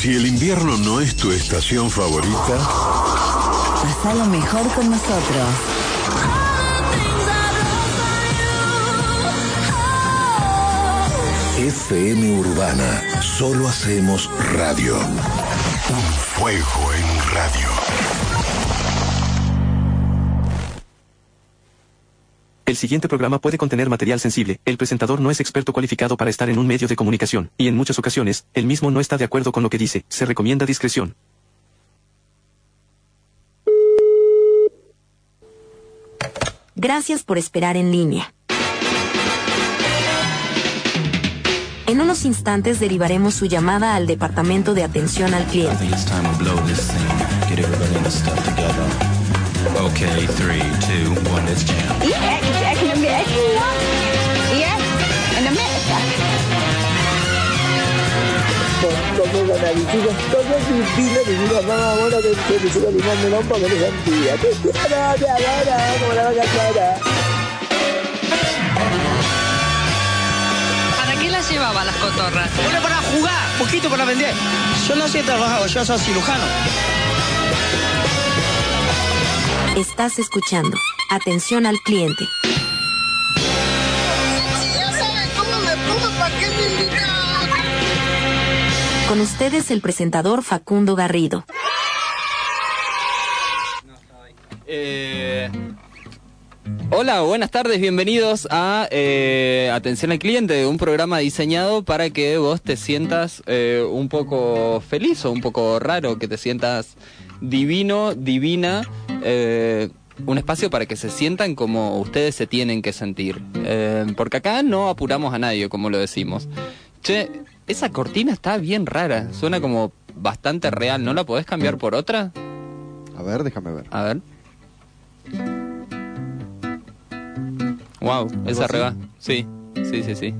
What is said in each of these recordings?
Si el invierno no es tu estación favorita, Pasa lo mejor con nosotros. FM Urbana, solo hacemos radio. Un fuego en radio. El siguiente programa puede contener material sensible. El presentador no es experto cualificado para estar en un medio de comunicación, y en muchas ocasiones, el mismo no está de acuerdo con lo que dice. Se recomienda discreción. Gracias por esperar en línea. En unos instantes derivaremos su llamada al Departamento de Atención al Cliente. Okay, three, two, one, in America. Como mamá ahora que no para que no sentía. Te quiero, te adoro, como la vaca clara. ¿Para qué las llevaba las cotorras? Bueno, para jugar, poquito para vender. Yo no sé trabajar, yo soy cirujano. Estás escuchando. Atención al cliente. Con ustedes el presentador Facundo Garrido. Eh, hola, buenas tardes, bienvenidos a eh, Atención al Cliente, un programa diseñado para que vos te sientas eh, un poco feliz o un poco raro, que te sientas divino, divina. eh, un espacio para que se sientan como ustedes se tienen que sentir. Porque acá no apuramos a nadie, como lo decimos. Che, esa cortina está bien rara, suena como bastante real, ¿no la podés cambiar por otra? A ver, déjame ver. A ver. Wow, esa reba. Sí, sí, sí, sí.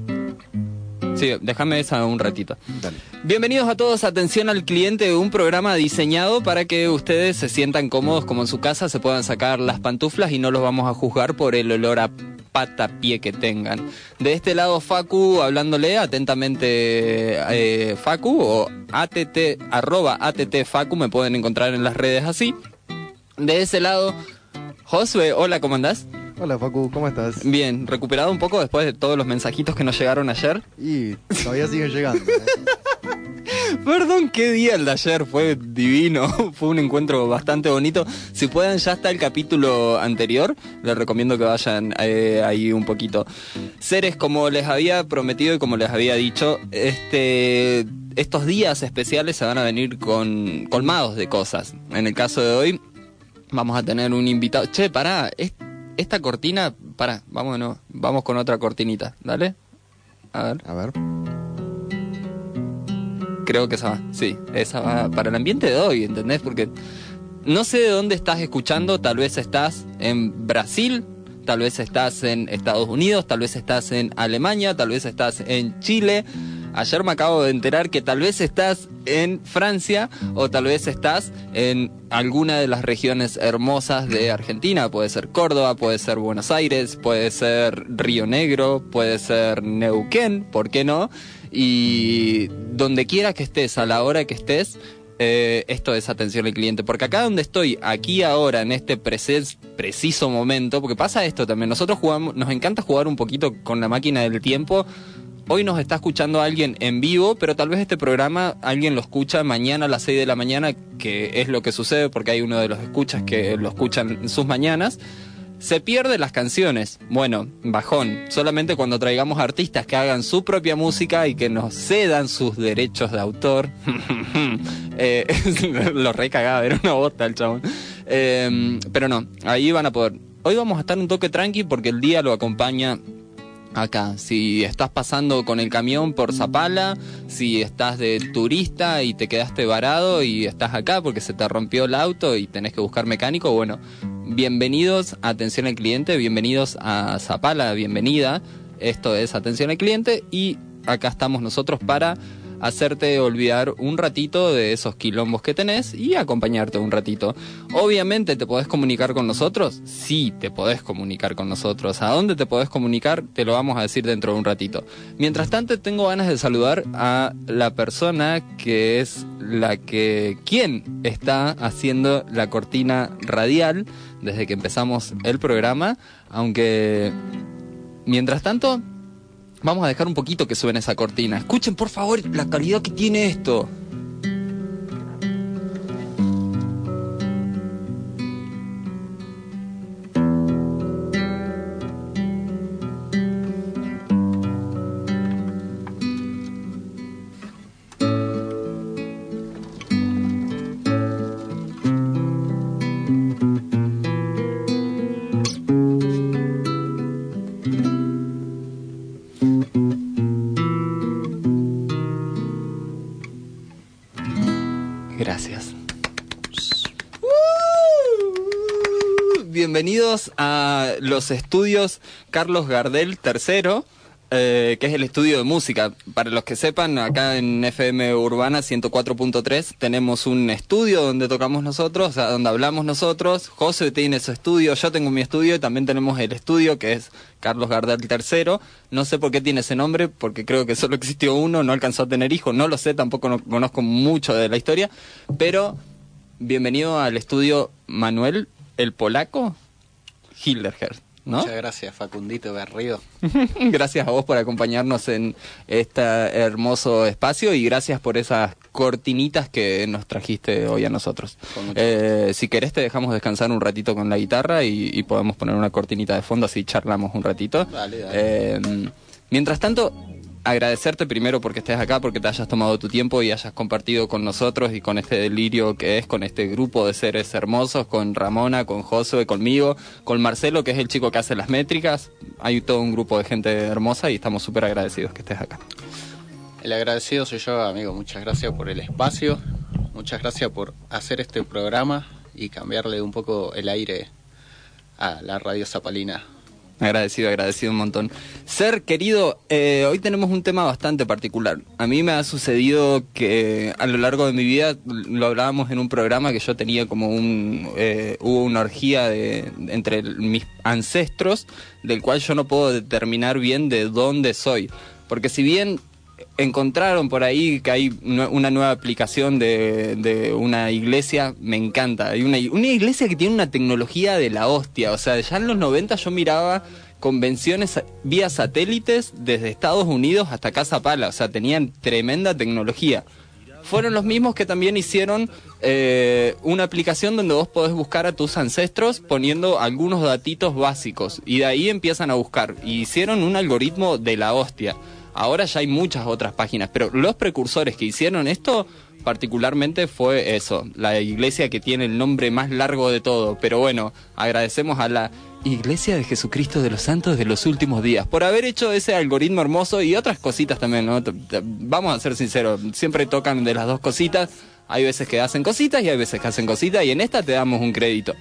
Sí, déjame esa un ratito. Dale. Bienvenidos a todos, atención al cliente, un programa diseñado para que ustedes se sientan cómodos como en su casa, se puedan sacar las pantuflas y no los vamos a juzgar por el olor a pata pie que tengan. De este lado Facu hablándole atentamente eh, Facu o att arroba att Facu me pueden encontrar en las redes así. De ese lado Josué, hola, ¿cómo andás? Hola Facu, ¿cómo estás? Bien, recuperado un poco después de todos los mensajitos que nos llegaron ayer. Y todavía siguen llegando. ¿eh? Perdón, qué día el de ayer, fue divino, fue un encuentro bastante bonito. Si pueden, ya está el capítulo anterior, les recomiendo que vayan eh, ahí un poquito. Seres, como les había prometido y como les había dicho, este, estos días especiales se van a venir con colmados de cosas. En el caso de hoy, vamos a tener un invitado. Che, pará, es- esta cortina, pará, vámonos, vamos con otra cortinita, dale. A ver. A ver. Creo que esa va, sí, esa va para el ambiente de hoy, ¿entendés? Porque no sé de dónde estás escuchando, tal vez estás en Brasil, tal vez estás en Estados Unidos, tal vez estás en Alemania, tal vez estás en Chile. Ayer me acabo de enterar que tal vez estás en Francia o tal vez estás en alguna de las regiones hermosas de Argentina. Puede ser Córdoba, puede ser Buenos Aires, puede ser Río Negro, puede ser Neuquén, ¿por qué no? Y donde quiera que estés, a la hora que estés, eh, esto es atención al cliente. Porque acá donde estoy, aquí ahora, en este preciso momento, porque pasa esto también, nosotros jugamos, nos encanta jugar un poquito con la máquina del tiempo. Hoy nos está escuchando alguien en vivo, pero tal vez este programa alguien lo escucha mañana a las 6 de la mañana, que es lo que sucede porque hay uno de los escuchas que lo escuchan en sus mañanas. Se pierden las canciones. Bueno, bajón. Solamente cuando traigamos artistas que hagan su propia música y que nos cedan sus derechos de autor. eh, lo recagaba, era una bota el chabón. Eh, pero no, ahí van a poder. Hoy vamos a estar un toque tranqui porque el día lo acompaña acá. Si estás pasando con el camión por Zapala, si estás de turista y te quedaste varado y estás acá porque se te rompió el auto y tenés que buscar mecánico, bueno, bienvenidos a Atención al Cliente, bienvenidos a Zapala, bienvenida. Esto es Atención al Cliente y acá estamos nosotros para hacerte olvidar un ratito de esos quilombos que tenés y acompañarte un ratito. Obviamente te podés comunicar con nosotros, sí te podés comunicar con nosotros. ¿A dónde te podés comunicar? Te lo vamos a decir dentro de un ratito. Mientras tanto tengo ganas de saludar a la persona que es la que, ¿quién está haciendo la cortina radial desde que empezamos el programa? Aunque, mientras tanto, vamos a dejar un poquito que suene esa cortina. Escuchen por favor la calidad que tiene esto. Estudios Carlos Gardel III, eh, que es el estudio de música. Para los que sepan, acá en FM Urbana 104.3 tenemos un estudio donde tocamos nosotros, donde hablamos nosotros. José tiene su estudio, yo tengo mi estudio y también tenemos el estudio que es Carlos Gardel III. No sé por qué tiene ese nombre, porque creo que solo existió uno, no alcanzó a tener hijos, no lo sé, tampoco no conozco mucho de la historia, pero bienvenido al estudio Manuel el Polaco Hilderher. ¿No? Muchas gracias, Facundito Berrío. gracias a vos por acompañarnos en este hermoso espacio y gracias por esas cortinitas que nos trajiste hoy a nosotros. Eh, si querés te dejamos descansar un ratito con la guitarra y, y, podemos poner una cortinita de fondo así charlamos un ratito. Dale, dale. Eh, mientras tanto, agradecerte primero porque estés acá, porque te hayas tomado tu tiempo y hayas compartido con nosotros y con este delirio que es, con este grupo de seres hermosos, con Ramona, con Josué, conmigo, con Marcelo, que es el chico que hace las métricas. Hay todo un grupo de gente hermosa y estamos súper agradecidos que estés acá. El agradecido soy yo, amigo. Muchas gracias por el espacio. Muchas gracias por hacer este programa y cambiarle un poco el aire a la radio Zapalina. Agradecido, agradecido un montón. Ser querido, eh, hoy tenemos un tema bastante particular. A mí me ha sucedido que a lo largo de mi vida, lo hablábamos en un programa que yo tenía como un, eh, hubo una orgía de, entre mis ancestros, del cual yo no puedo determinar bien de dónde soy. Porque si bien encontraron por ahí que hay una nueva aplicación de, una iglesia, me encanta. Hay una, una, iglesia que tiene una tecnología de la hostia. O sea, ya en los 90 yo miraba convenciones vía satélites desde Estados Unidos hasta Casa Pala. O sea, tenían tremenda tecnología. Fueron los mismos que también hicieron eh, una aplicación donde vos podés buscar a tus ancestros poniendo algunos datitos básicos. Y de ahí empiezan a buscar. Y hicieron un algoritmo de la hostia. Ahora ya hay muchas otras páginas, pero los precursores que hicieron esto particularmente fue eso, la iglesia que tiene el nombre más largo de todo. Pero bueno, agradecemos a la Iglesia de Jesucristo de los Santos de los Últimos Días por haber hecho ese algoritmo hermoso y otras cositas también, ¿no? Vamos a ser sinceros, siempre tocan de las dos cositas. Hay veces que hacen cositas y hay veces que hacen cositas y en esta te damos un crédito.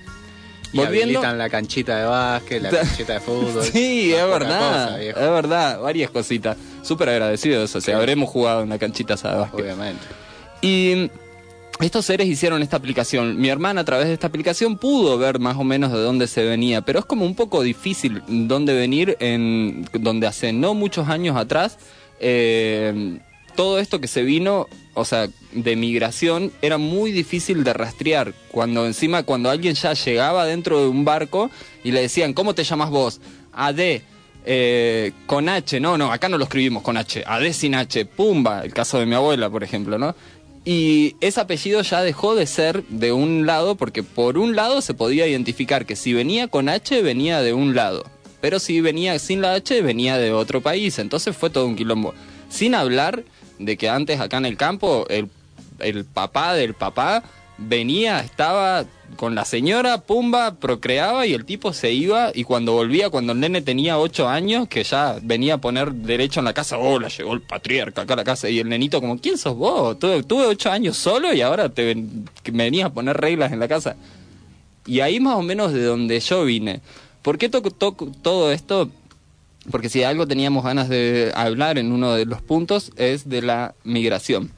Y Volviendo... habilitan la canchita de básquet, la canchita de fútbol. Sí, es verdad, cosa, es verdad, varias cositas. Súper agradecidos, o sea, habremos jugado en la canchita de básquet. Obviamente. Y estos seres hicieron esta aplicación. Mi hermana a través de esta aplicación pudo ver más o menos de dónde se venía, pero es como un poco difícil dónde venir en donde hace no muchos años atrás eh, todo esto que se vino, o sea, de migración, era muy difícil de rastrear. Cuando encima, cuando alguien ya llegaba dentro de un barco y le decían, ¿cómo te llamas vos? AD. Eh, con H, no, no, acá no lo escribimos con H, AD sin H, Pumba, el caso de mi abuela, por ejemplo, ¿no? Y ese apellido ya dejó de ser de un lado, porque por un lado se podía identificar que si venía con H, venía de un lado. Pero si venía sin la H, venía de otro país. Entonces fue todo un quilombo. Sin hablar de que antes acá en el campo, el, el papá del papá venía, estaba con la señora, pumba, procreaba y el tipo se iba y cuando volvía, cuando el nene tenía 8 años, que ya venía a poner derecho en la casa, oh, la llegó el patriarca acá a la casa y el nenito como, ¿quién sos vos? Tuve, tuve 8 años solo y ahora te ven, venías a poner reglas en la casa. Y ahí más o menos de donde yo vine. ¿Por qué toco todo esto? porque si algo teníamos ganas de hablar en uno de los puntos es de la migración.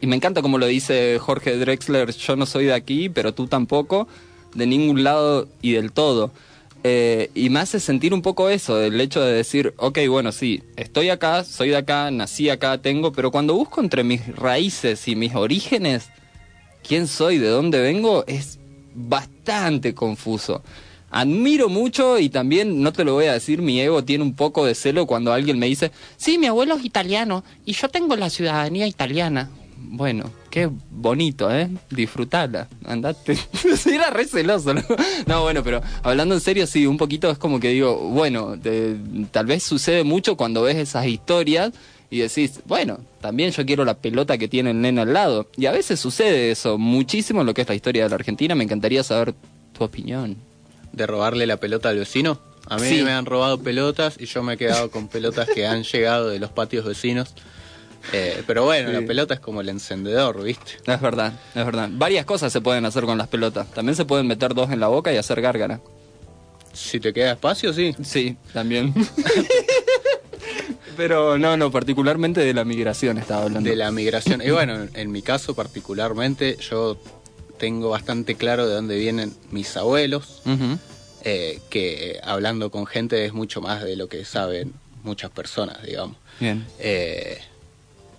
Y me encanta como lo dice Jorge Drexler, yo no soy de aquí, pero tú tampoco, de ningún lado y del todo. Eh, y me hace sentir un poco eso, el hecho de decir, ok, bueno, sí, estoy acá, soy de acá, nací acá, tengo, pero cuando busco entre mis raíces y mis orígenes, quién soy, de dónde vengo, es bastante confuso. Admiro mucho y también, no te lo voy a decir, mi ego tiene un poco de celo cuando alguien me dice, sí, mi abuelo es italiano y yo tengo la ciudadanía italiana. Bueno, qué bonito, ¿eh? Disfrutala, andate. era re celoso, ¿no? No, bueno, pero hablando en serio, sí, un poquito es como que digo, bueno, tal vez sucede mucho cuando ves esas historias y decís, bueno, también yo quiero la pelota que tiene el nene al lado. Y a veces sucede eso muchísimo en lo que es la historia de la Argentina. Me encantaría saber tu opinión. ¿De robarle la pelota al vecino? A mí Sí. me han robado pelotas y yo me he quedado con pelotas que han llegado de los patios vecinos. Eh, pero bueno, Sí. la pelota es como el encendedor, ¿viste? Es verdad, es verdad. Varias cosas se pueden hacer con las pelotas. También se pueden meter dos en la boca y hacer gárgara. Si te queda espacio, sí. Sí, también. Pero no, no, particularmente de la migración estaba hablando. De la migración. Y bueno, en, mi caso particularmente, yo tengo bastante claro de dónde vienen mis abuelos, eh, que hablando con gente es mucho más de lo que saben muchas personas, digamos. Bien. Eh,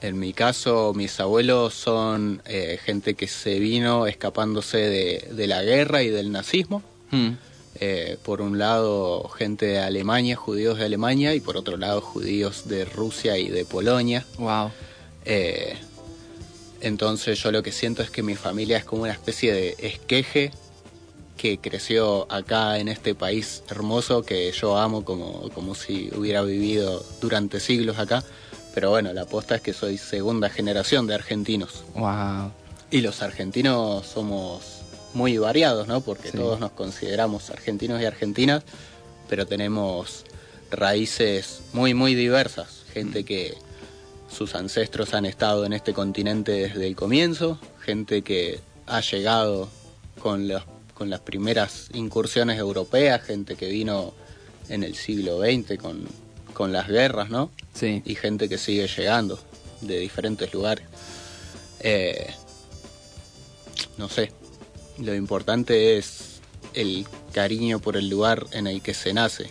en mi caso, mis abuelos son eh, gente que se vino escapándose de, de la guerra y del nazismo. Mm. Eh, por un lado, gente de Alemania, judíos de Alemania, y por otro lado, judíos de Rusia y de Polonia. Wow. Eh, entonces yo lo que siento es que mi familia es como una especie de esqueje que creció acá en este país hermoso que yo amo como, como si hubiera vivido durante siglos acá. Pero bueno, la aposta es que soy segunda generación de argentinos. Wow. Y los argentinos somos muy variados, ¿no? Porque Sí. todos nos consideramos argentinos y argentinas, pero tenemos raíces muy, muy diversas. Gente que sus ancestros han estado en este continente desde el comienzo, gente que ha llegado con, los- con las primeras incursiones europeas, gente que vino en el siglo XX con, con las guerras, ¿no? Sí. Y gente que sigue llegando de diferentes lugares. Eh, no sé, lo importante es el cariño por el lugar en el que se nace.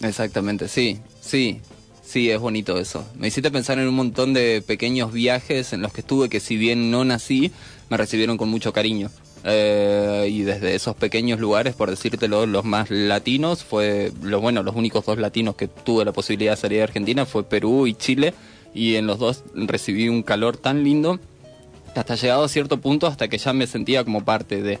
Exactamente, sí, sí, sí, es bonito eso. Me hiciste pensar en un montón de pequeños viajes en los que estuve que si bien no nací, me recibieron con mucho cariño. Eh, y desde esos pequeños lugares, por decírtelo, los más latinos, fue, los bueno, los únicos dos latinos que tuve la posibilidad de salir de Argentina fue Perú y Chile, y en los dos recibí un calor tan lindo hasta llegado a cierto punto hasta que ya me sentía como parte de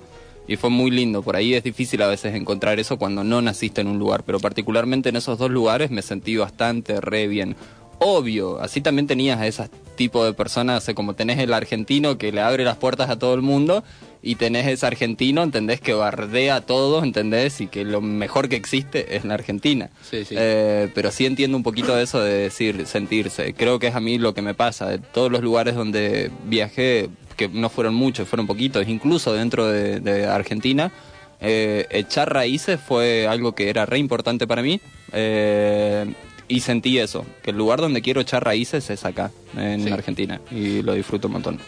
y fue muy lindo. Por ahí es difícil a veces encontrar eso cuando no naciste en un lugar pero particularmente en esos dos lugares me sentí bastante re bien. Obvio así también tenías a ese tipo de personas como tenés el argentino que le abre las puertas a todo el mundo y tenés ese argentino entendés que bardea a todos entendés y que lo mejor que existe es la Argentina Sí, sí. eh, pero sí entiendo un poquito de eso de decir, sentirse. Creo que es a mí lo que me pasa. De todos los lugares donde viajé, que no fueron muchos, fueron poquitos, incluso dentro de, de Argentina, eh, echar raíces fue algo que era re importante para mí. eh, y sentí eso, que el lugar donde quiero echar raíces es acá, en Sí. Argentina. Y lo disfruto un montón.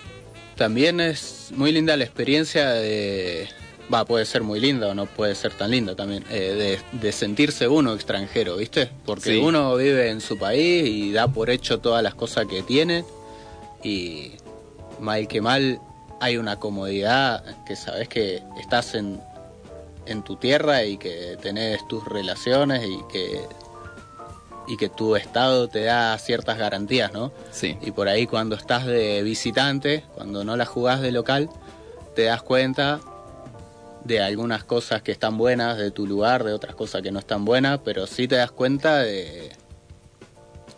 También es muy linda la experiencia de... Va, puede ser muy linda o no puede ser tan linda también, eh, de, de sentirse uno extranjero, ¿viste? Porque Sí. uno vive en su país y da por hecho todas las cosas que tiene y mal que mal hay una comodidad que sabes que estás en, en tu tierra y que tenés tus relaciones y que, y que tu estado te da ciertas garantías, ¿no? Sí. Y por ahí cuando estás de visitante, cuando no la jugás de local, te das cuenta de algunas cosas que están buenas de tu lugar, de otras cosas que no están buenas, pero sí te das cuenta de...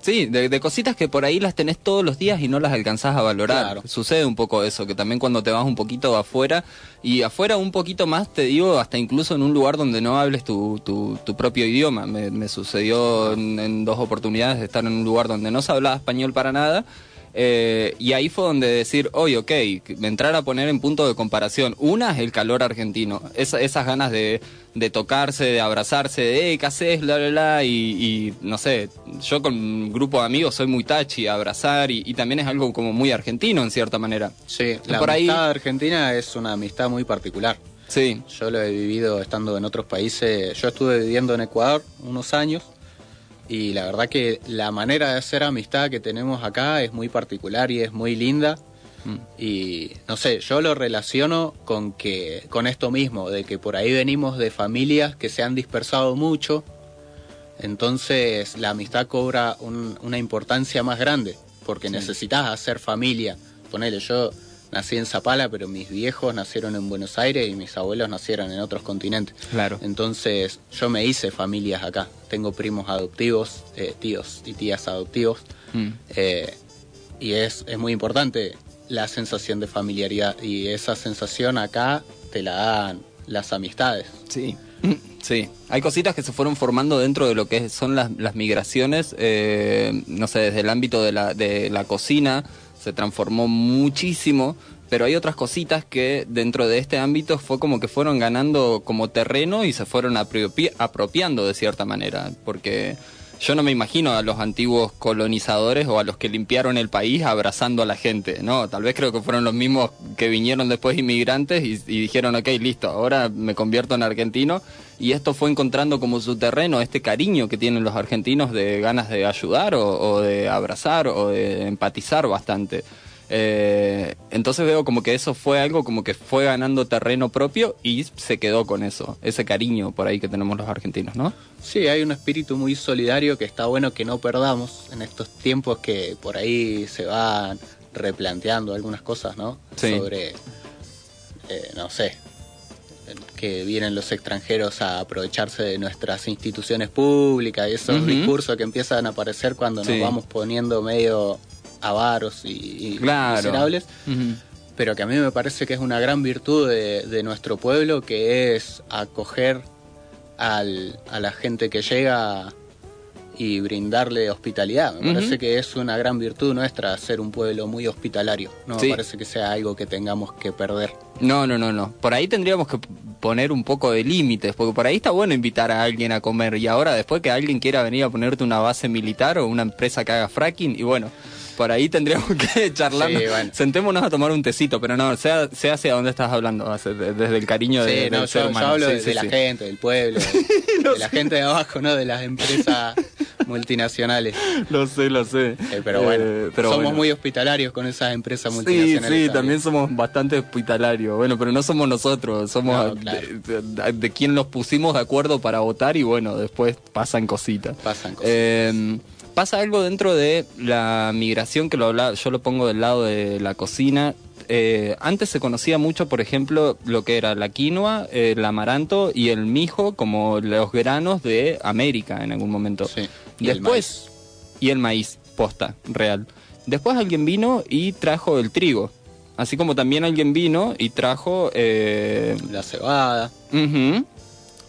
Sí, de, de cositas que por ahí las tenés todos los días y no las alcanzás a valorar. Claro. Sucede un poco eso, que también cuando te vas un poquito afuera, y afuera un poquito más, te digo, hasta incluso en un lugar donde no hables tu, tu, tu propio idioma. Me, me sucedió en, en dos oportunidades de estar en un lugar donde no se hablaba español para nada, Eh, y ahí fue donde decir, oye, ok, entrar a poner en punto de comparación. Una es el calor argentino, esa- esas ganas de, de tocarse, de abrazarse, de, eh, ¿qué haces? Bla, bla, bla. Y, y, no sé, yo con un grupo de amigos soy muy tachi, abrazar, y, y también es algo como muy argentino en cierta manera. Sí, la por ahí- amistad argentina es una amistad muy particular. Sí. Yo lo he vivido estando en otros países. Yo estuve viviendo en Ecuador unos años y la verdad que la manera de hacer amistad que tenemos acá es muy particular y es muy linda. Y no sé, yo lo relaciono con que con esto mismo, de que por ahí venimos de familias que se han dispersado mucho. Entonces la amistad cobra un- una importancia más grande, porque necesitas hacer familia. Ponele, yo nací en Zapala, pero mis viejos nacieron en Buenos Aires y mis abuelos nacieron en otros continentes. Claro. Entonces yo me hice familias acá. Tengo primos adoptivos, eh, tíos y tías adoptivos. Mm. Eh, y es, es muy importante la sensación de familiaridad. Y esa sensación acá te la dan las amistades. Sí. Sí, hay cositas que se fueron formando dentro de lo que son las, las migraciones, eh, no sé, desde el ámbito de la, de la cocina se transformó muchísimo, pero hay otras cositas que dentro de este ámbito fue como que fueron ganando como terreno y se fueron apropi- apropiando de cierta manera, porque yo no me imagino a los antiguos colonizadores o a los que limpiaron el país abrazando a la gente, ¿no? Tal vez creo que fueron los mismos que vinieron después inmigrantes y, dijeron, ok, listo, ahora me convierto en argentino. Y esto fue encontrando como su terreno, este cariño que tienen los argentinos de ganas de ayudar o de abrazar o de empatizar bastante. Eh, entonces veo como que eso fue algo como que fue ganando terreno propio y se quedó con eso, ese cariño por ahí que tenemos los argentinos, ¿no? Sí, hay un espíritu muy solidario que está bueno que no perdamos en estos tiempos que por ahí se van replanteando algunas cosas, ¿no? Sí. Sobre, eh, no sé, que vienen los extranjeros a aprovecharse de nuestras instituciones públicas y esos Ujú. discursos que empiezan a aparecer cuando Sí. nos vamos poniendo medio avaros y, y Claro. miserables pero que a mí me parece que es una gran virtud de, de nuestro pueblo, que es acoger al- a la gente que llega y brindarle hospitalidad. Me parece que es una gran virtud nuestra ser un pueblo muy hospitalario. No Sí. me parece que sea algo que tengamos que perder. No, no, no, no. Por ahí tendríamos que poner un poco de límites, porque por ahí está bueno invitar a alguien a comer y ahora después que alguien quiera venir a ponerte una base militar o una empresa que haga fracking y bueno, por ahí tendríamos que charlar. Sí, bueno. Sentémonos a tomar un tecito, pero no, sea, sea hacia dónde estás hablando, desde el cariño de, Sí, del no, ser yo, yo hablo Sí, de, sí, de la sí. gente, del pueblo, de, de la gente de abajo, no de las empresas multinacionales. Lo sé, lo sé. Eh, pero bueno, Eh, pero somos bueno. muy hospitalarios con esas empresas Sí, multinacionales. sí, también. también somos bastante hospitalarios. Bueno, pero no somos nosotros, somos No, claro. de, de- de quien nos pusimos de acuerdo para votar y bueno, después pasan cositas. Pasan cosas. Eh, pasa algo dentro de la migración que lo habla, yo lo pongo del lado de la cocina. Eh, antes se conocía mucho, por ejemplo, lo que era la quinoa, el amaranto y el mijo como los granos de América en algún momento. Sí, y el Después, y el maíz, posta, real. Después alguien vino y trajo el trigo. Así como también alguien vino y trajo... eh, La cebada.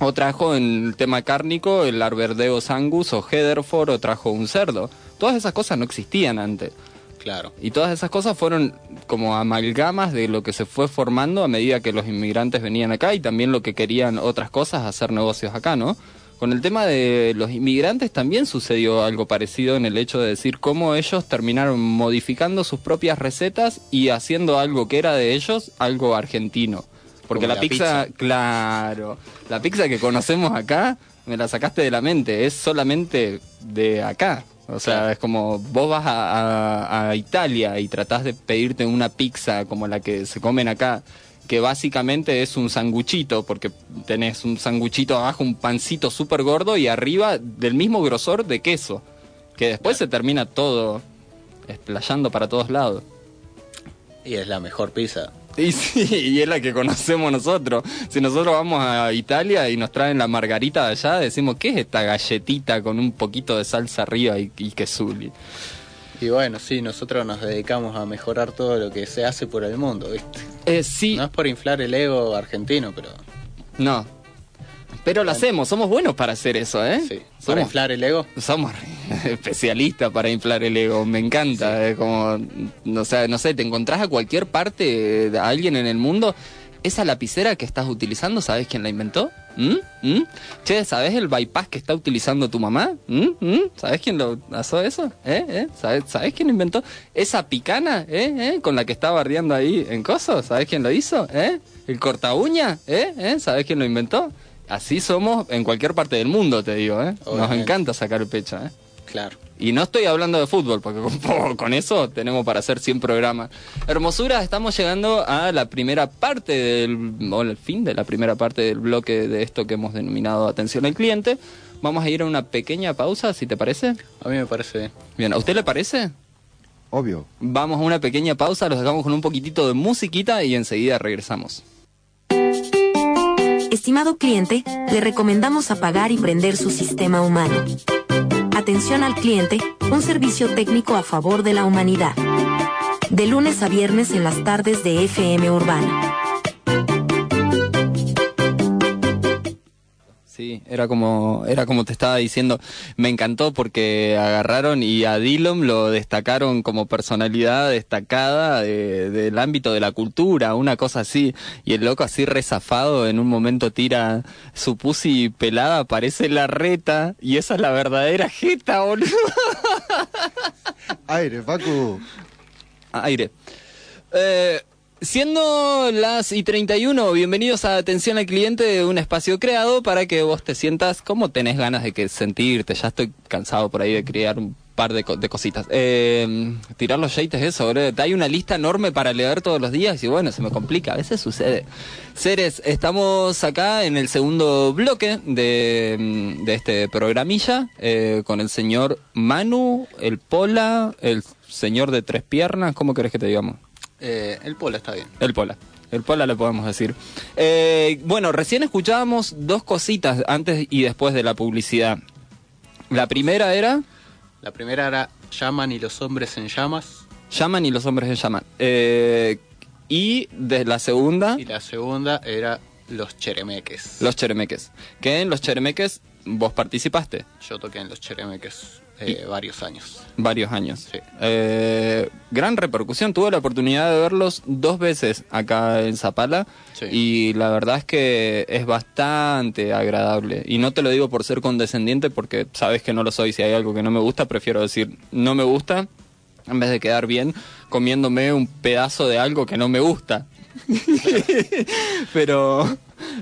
O trajo en el tema cárnico el Arberdeo Angus o Heatherford o trajo un cerdo. Todas esas cosas no existían antes. Claro. Y todas esas cosas fueron como amalgamas de lo que se fue formando a medida que los inmigrantes venían acá y también lo que querían otras cosas, hacer negocios acá, ¿no? Con el tema de los inmigrantes también sucedió algo parecido en el hecho de decir cómo ellos terminaron modificando sus propias recetas y haciendo algo que era de ellos, algo argentino. Porque la, la pizza, pizza. claro, la pizza que conocemos acá, me la sacaste de la mente, es solamente de acá. O sea, es como vos vas a, a- a Italia y tratás de pedirte una pizza como la que se comen acá, que básicamente es un sanguchito, porque tenés un sanguchito abajo, un pancito súper gordo y arriba del mismo grosor de queso, que después se termina todo esplayando para todos lados. Y es la mejor pizza. Y sí, y es la que conocemos nosotros. Si nosotros vamos a Italia y nos traen la margarita de allá, decimos, ¿qué es esta galletita con un poquito de salsa arriba y, y quesuli? Y bueno, sí, nosotros nos dedicamos a mejorar todo lo que se hace por el mundo, ¿viste? Eh, sí, No es por inflar el ego argentino, pero no. Pero lo hacemos, somos buenos para hacer eso, ¿eh? sí. Para Somos, inflar el ego, somos especialista para inflar el ego, me encanta, es como, o sea, no sé, te encontrás a cualquier parte de alguien en el mundo, esa lapicera que estás utilizando, ¿sabes quién la inventó? ¿Mm? ¿Mm? Che, ¿sabes el bypass que está utilizando tu mamá? ¿Mm? ¿Mm? ¿Sabes quién lo hizo eso? ¿Eh? ¿Eh? ¿Sabes, ¿Sabes quién inventó esa picana? ¿Eh? ¿Eh? Con la que está bardeando ahí en coso, ¿sabes quién lo hizo? ¿Eh? ¿El corta uña? ¿Eh? ¿Eh? ¿Sabes quién lo inventó? Así somos en cualquier parte del mundo, te digo, ¿eh? Nos encanta sacar el pecho, ¿eh? Claro. Y no estoy hablando de fútbol, porque con, con eso tenemos para hacer 100 programas. Hermosura, estamos llegando a la primera parte del, o el fin de la primera parte del bloque de esto que hemos denominado atención al cliente. Vamos a ir a una pequeña pausa, si te parece. A mí me parece bien. Bien, ¿a usted le parece? Obvio. Vamos a una pequeña pausa, los dejamos con un poquitito de musiquita y enseguida regresamos. Estimado cliente, le recomendamos apagar y prender su sistema humano. Atención al cliente, un servicio técnico a favor de la humanidad. De lunes a viernes en las tardes de FM Urbana. Sí, era como, era como te estaba diciendo, me encantó porque agarraron y a Dillon lo destacaron como personalidad destacada de- del ámbito de la cultura, una cosa así, y el loco así rezafado en un momento tira su pussy pelada, parece la reta, y esa es la verdadera jeta, boludo. Aire, Facu. Aire. Eh, siendo las y 31, bienvenidos a Atención al Cliente, un espacio creado para que vos te sientas como tenés ganas de que sentirte. Ya estoy cansado por ahí de crear un par de, co- de cositas. Eh, tirar los yates, eso. Hay una lista enorme para leer todos los días y bueno, se me complica. A veces sucede. Seres, estamos acá en el segundo bloque de, mm, de este programilla eh, con el señor Manu, el Pola, el señor de tres piernas. ¿Cómo querés que te digamos? Eh, el polo está bien. El Pola. El Pola le podemos decir. Eh, bueno, recién escuchábamos dos cositas antes y después de la publicidad. La primera era La primera era Llaman y los hombres en llamas. Llaman y los hombres en llaman. Eh, y de la segunda, Y la segunda era Los Cheremeques. los cheremeques. Que en los cheremeques vos participaste Yo toqué en los Cheremeques eh, varios años. varios años. Sí. Eh, gran repercusión. Tuve la oportunidad de verlos dos veces acá en Zapala Sí. y la verdad es que es bastante agradable. Y no te lo digo por ser condescendiente porque sabes que no lo soy. Si hay algo que no me gusta, prefiero decir no me gusta en vez de quedar bien comiéndome un pedazo de algo que no me gusta. Pero,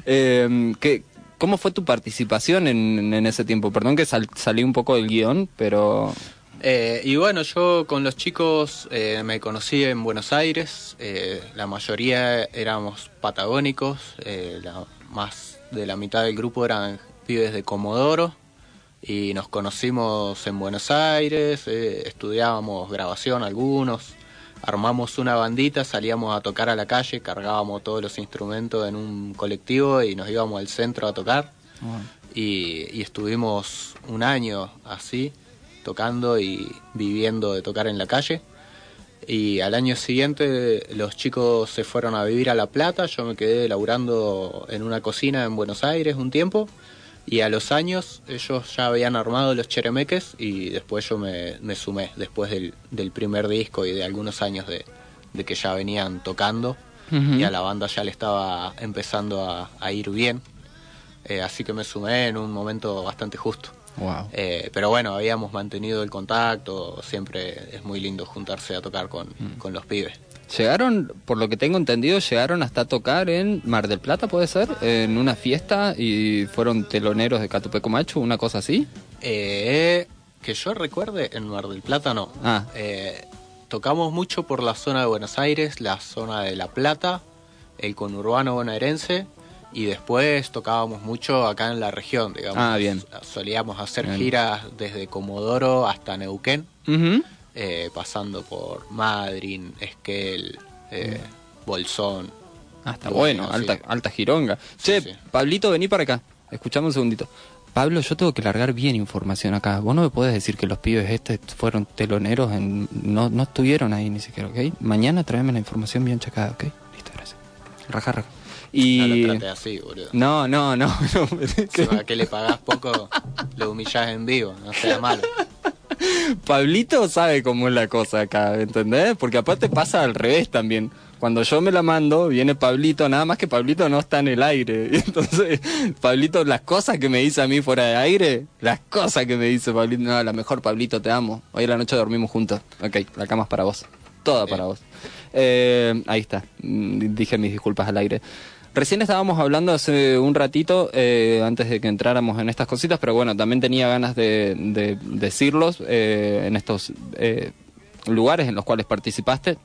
eh, ¿qué, ¿cómo fue tu participación en, ese tiempo? Perdón que sal- salí un poco del guion, pero... Eh, y bueno, yo con los chicos eh, me conocí en Buenos Aires. eh, la mayoría éramos patagónicos. eh, la- más de la mitad del grupo eran pibes de Comodoro. Y nos conocimos en Buenos Aires. eh, estudiábamos grabación algunos. Armamos una bandita, salíamos a tocar a la calle, cargábamos todos los instrumentos en un colectivo y nos íbamos al centro a tocar y, y estuvimos un año así, tocando y viviendo de tocar en la calle. Y al año siguiente los chicos se fueron a vivir a La Plata, yo me quedé laburando en una cocina en Buenos Aires un tiempo. Y a los años ellos ya habían armado los cheremeques y después yo me, me sumé, después del, del primer disco y de algunos años de, de que ya venían tocando. Y a la banda ya le estaba empezando a, a ir bien. Eh, así que me sumé en un momento bastante justo. Wow. Eh, pero bueno, habíamos mantenido el contacto, siempre es muy lindo juntarse a tocar con, Mm. con los pibes. Llegaron, por lo que tengo entendido, llegaron hasta tocar en Mar del Plata, ¿puede ser? En una fiesta y fueron teloneros de Catupeco Macho, una cosa así. Eh, que yo recuerde, en Mar del Plata no. Ah. Eh, tocamos mucho por la zona de Buenos Aires, la zona de La Plata, el conurbano bonaerense y después tocábamos mucho acá en la región, digamos. Ah, bien. Solíamos hacer Bien. giras desde Comodoro hasta Neuquén. Ujú. Eh, pasando por Madryn, Esquel, eh, Bolsón. Ah, está bueno, sí. alta, alta jironga. Sí, che, sí. Pablito, vení para acá. Escuchame un segundito. Pablo, yo tengo que largar bien información acá. Vos no me podés decir que los pibes este fueron teloneros, en, no, no estuvieron ahí ni siquiera, ¿ok? Mañana tráeme la información bien checada, ¿ok? Listo, gracias. Raja, raja. Y... No lo así, boludo. No, no, no. no. Si que le pagás poco, lo humillás en vivo, no sea malo. Pablito sabe cómo es la cosa acá, ¿entendés? Porque aparte pasa al revés también. Cuando yo me la mando, viene Pablito, nada más que Pablito no está en el aire. Entonces, Pablito, las cosas que me dice a mí fuera de aire, las cosas que me dice Pablito, no, la mejor Pablito, te amo. Hoy a la noche dormimos juntos. Ok, la cama es para vos. Toda para vos. Eh, ahí está, Mm, dije mis disculpas al aire. Recién estábamos hablando hace un ratito, eh, antes de que entráramos en estas cositas, pero bueno, también tenía ganas de, de decirlos eh, en estos eh, lugares en los cuales participaste.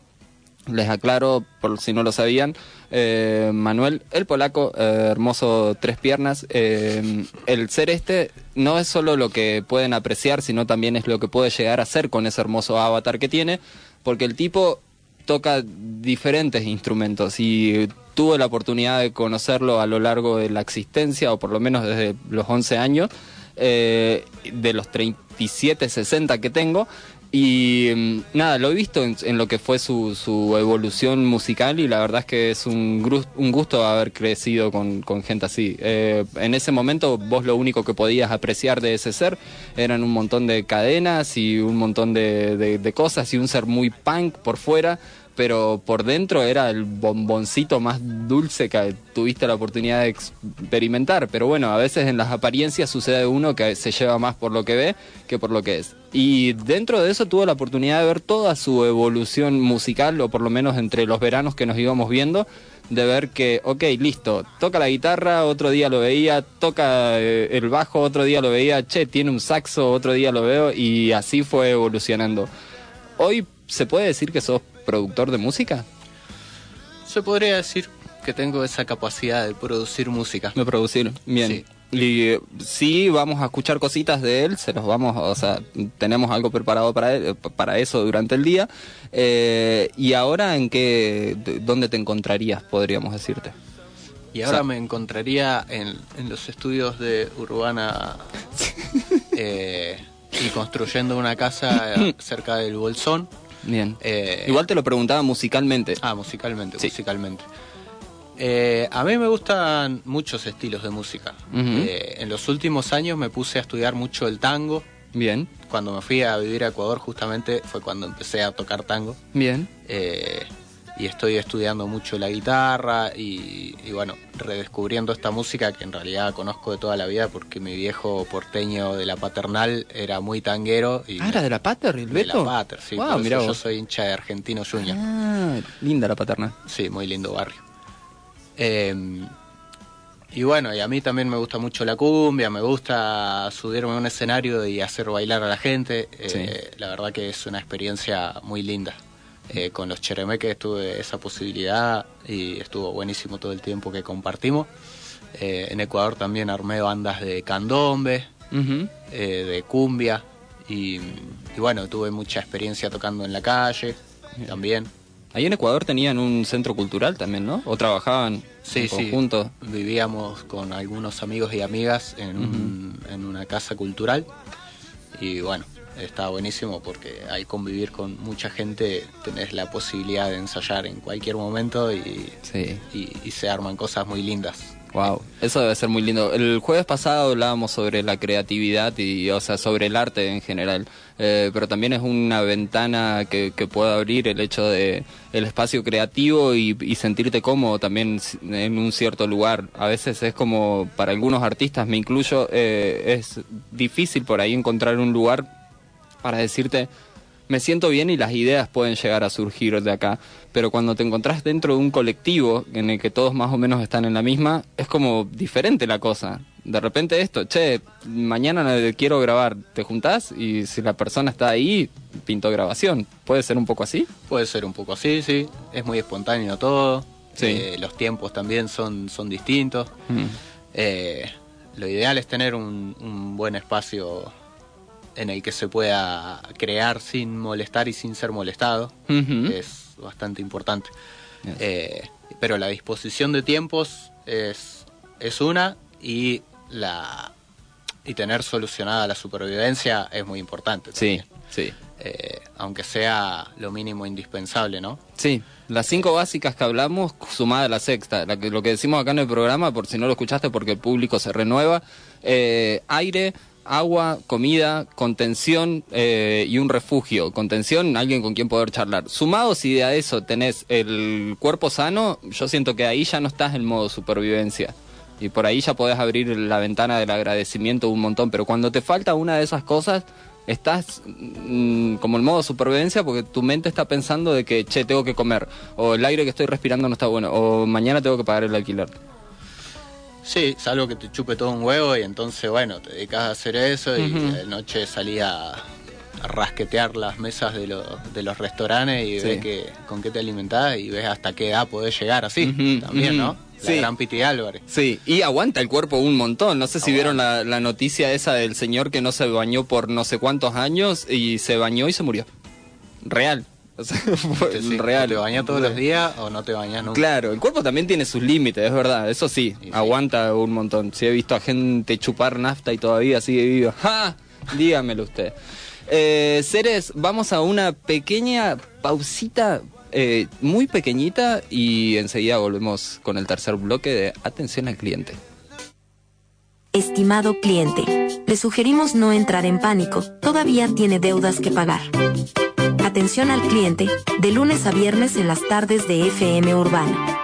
Les aclaro, por si no lo sabían, eh, Manuel, el polaco, eh, hermoso tres piernas, el ser este no es solo lo que pueden apreciar, sino también es lo que puede llegar a ser con ese hermoso avatar que tiene, porque el tipo toca diferentes instrumentos y tuve la oportunidad de conocerlo a lo largo de la existencia, o por lo menos desde los 11 años, eh, de los 37, 60 que tengo. Y mm, nada, lo he visto en, lo que fue su, evolución musical y la verdad es que es un, un gusto haber crecido con, gente así. Eh, en ese momento vos lo único que podías apreciar de ese ser eran un montón de cadenas y un montón de cosas y un ser muy punk por fuera, pero por dentro era el bomboncito más dulce que tuviste la oportunidad de experimentar. Pero bueno, a veces en las apariencias sucede uno que se lleva más por lo que ve que por lo que es. Y dentro de eso tuve la oportunidad de ver toda su evolución musical, o por lo menos entre los veranos que nos íbamos viendo, de ver que, ok, listo, toca la guitarra, otro día lo veía, toca eh, el bajo, otro día lo veía, che, tiene un saxo, otro día lo veo, y así fue evolucionando. Hoy, ¿se puede decir que sos productor de música? Se podría decir que tengo esa capacidad de producir música. De producir, bien. Y eh, sí, vamos a escuchar cositas de él, se los vamos, o sea, tenemos algo preparado para él, eh, para eso durante el día. Eh, y ahora, ¿en qué, dónde te encontrarías, podríamos decirte? Y ahora O sea- me encontraría en, en los estudios de Urbana eh, y construyendo una casa cerca del Bolsón. Bien. Eh, Igual te lo preguntaba musicalmente. Ah, musicalmente, musicalmente. Eh, a mí me gustan muchos estilos de música. Eh, en los últimos años me puse a estudiar mucho el tango. Bien. Cuando me fui a vivir a Ecuador justamente fue cuando empecé a tocar tango. Bien. Eh, y estoy estudiando mucho la guitarra y, y bueno, redescubriendo esta música que en realidad conozco de toda la vida porque mi viejo porteño de la paternal era muy tanguero. Y Ah, era de la Pater, el de Beto. la Pater, sí. Wow, mirá yo soy hincha de Argentino Junior. Ah, linda la paterna. Sí, muy lindo barrio. Eh, y bueno, y a mí también me gusta mucho la cumbia, me gusta subirme a un escenario y hacer bailar a la gente. Eh, La verdad que es una experiencia muy linda. Eh, con los cheremeques tuve esa posibilidad y estuvo buenísimo todo el tiempo que compartimos. Eh, en Ecuador también armé bandas de candombe, eh, de cumbia y, y bueno, tuve mucha experiencia tocando en la calle también. Ahí en Ecuador tenían un centro cultural también, ¿no? ¿O trabajaban Sí, en sí. conjunto? Vivíamos con algunos amigos y amigas en, un- en una casa cultural y bueno, está buenísimo porque al convivir con mucha gente tenés la posibilidad de ensayar en cualquier momento y, y, y se arman cosas muy lindas. Wow, eso debe ser muy lindo. El jueves pasado hablábamos sobre la creatividad y, o sea, sobre el arte en general, Eh, pero también es una ventana que, que puede abrir el hecho de el espacio creativo y, y sentirte cómodo también en un cierto lugar. A veces es como para algunos artistas, me incluyo, eh, es difícil por ahí encontrar un lugar para decirte me siento bien y las ideas pueden llegar a surgir de acá. Pero cuando te encontrás dentro de un colectivo en el que todos más o menos están en la misma, es como diferente la cosa. De repente esto, che, mañana quiero grabar, te juntás y si la persona está ahí, pinto grabación. ¿Puede ser un poco así? Puede ser un poco así, sí, es muy espontáneo todo, Sí. Eh, los tiempos también son, son distintos. Mm. Eh, lo ideal es tener un, un buen espacio en el que se pueda crear sin molestar y sin ser molestado. Ujú. Es bastante importante. Eh, pero la disposición de tiempos es, es una y la y tener solucionada la supervivencia es muy importante. Sí, sí. Eh, aunque sea lo mínimo indispensable, ¿no? Sí, las cinco básicas que hablamos, sumada a la sexta, la que, lo que decimos acá en el programa, por si no lo escuchaste porque el público se renueva, eh, aire, agua, comida, contención eh, y un refugio. Contención, alguien con quien poder charlar. Sumado si a eso tenés el cuerpo sano, yo siento que ahí ya no estás en modo supervivencia. Y por ahí ya podés abrir la ventana del agradecimiento un montón. Pero cuando te falta una de esas cosas, estás mm, como en modo supervivencia porque tu mente está pensando de que, che, tengo que comer. O el aire que estoy respirando no está bueno. O mañana tengo que pagar el alquiler. Sí, salvo que te chupe todo un huevo y entonces, bueno, te dedicas a hacer eso y de noche salí a, rasquetear las mesas de, los de los restaurantes y Sí. ves que, con qué te alimentás y ves hasta qué edad podés llegar así también, ¿no? La Sí. gran Piti Álvarez. Sí, y aguanta el cuerpo un montón. No sé si vieron la, la noticia esa del señor que no se bañó por no sé cuántos años y se bañó y se murió. Real. O sea, fue Sí, real. ¿Te bañás todos los días o no te bañás nunca? Claro, el cuerpo también tiene sus límites, es verdad, eso sí, aguanta un montón. Si he visto a gente chupar nafta y todavía sigue vivo. ¡Ja! Dígamelo usted. Eh, seres, vamos a una pequeña pausita, eh, muy pequeñita, y enseguida volvemos con el tercer bloque de Atención al cliente. Estimado cliente, le sugerimos no entrar en pánico, todavía tiene deudas que pagar. Atención al cliente, de lunes a viernes en las tardes de FM Urbana.